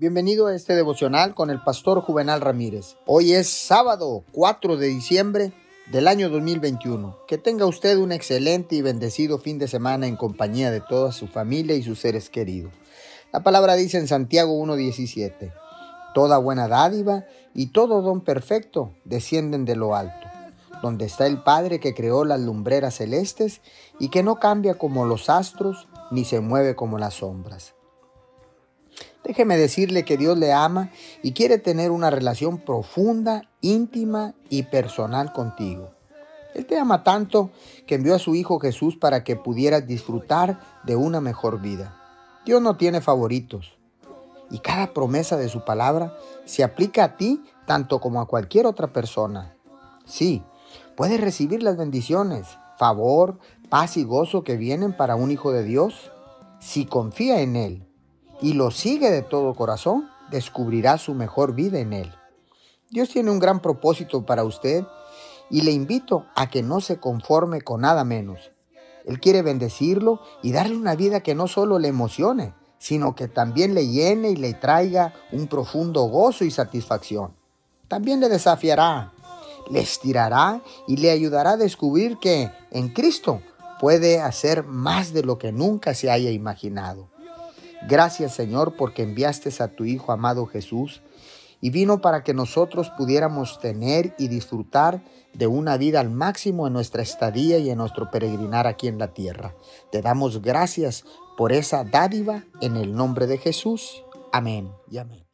Bienvenido a este devocional con el pastor Juvenal Ramírez. Hoy es sábado 4 de diciembre del año 2021. Que tenga usted un excelente y bendecido fin de semana en compañía de toda su familia y sus seres queridos. La palabra dice en Santiago 1.17, Toda buena dádiva y todo don perfecto descienden de lo alto, donde está el Padre que creó las lumbreras celestes y que no cambia como los astros ni se mueve como las sombras. Déjeme decirle que Dios le ama y quiere tener una relación profunda, íntima y personal contigo. Él te ama tanto que envió a su Hijo Jesús para que pudieras disfrutar de una mejor vida. Dios no tiene favoritos y cada promesa de su palabra se aplica a ti tanto como a cualquier otra persona. Sí, puedes recibir las bendiciones, favor, paz y gozo que vienen para un hijo de Dios si confía en Él y lo sigue de todo corazón, descubrirá su mejor vida en Él. Dios tiene un gran propósito para usted y le invito a que no se conforme con nada menos. Él quiere bendecirlo y darle una vida que no solo le emocione, sino que también le llene y le traiga un profundo gozo y satisfacción. También le desafiará, le estirará y le ayudará a descubrir que en Cristo puede hacer más de lo que nunca se haya imaginado. Gracias Señor porque enviaste a tu Hijo amado Jesús y vino para que nosotros pudiéramos tener y disfrutar de una vida al máximo en nuestra estadía y en nuestro peregrinar aquí en la tierra. Te damos gracias por esa dádiva en el nombre de Jesús. Amén y amén.